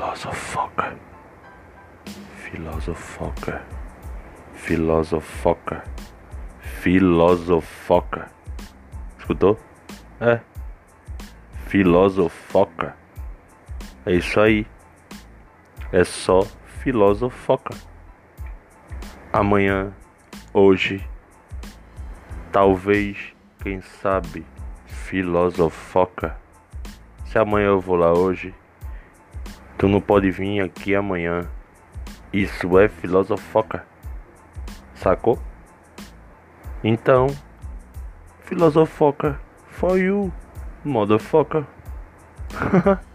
Filosofoca. Filosofoca. Filosofoca. Filosofoca. Escutou? É. Filosofoca. É isso aí. É só filosofoca. Amanhã, hoje, talvez, quem sabe, filosofoca. Se amanhã eu vou lá hoje, tu não pode vir aqui amanhã. Isso é filosofoca. Sacou? Então, filosofoca for you, motherfucker.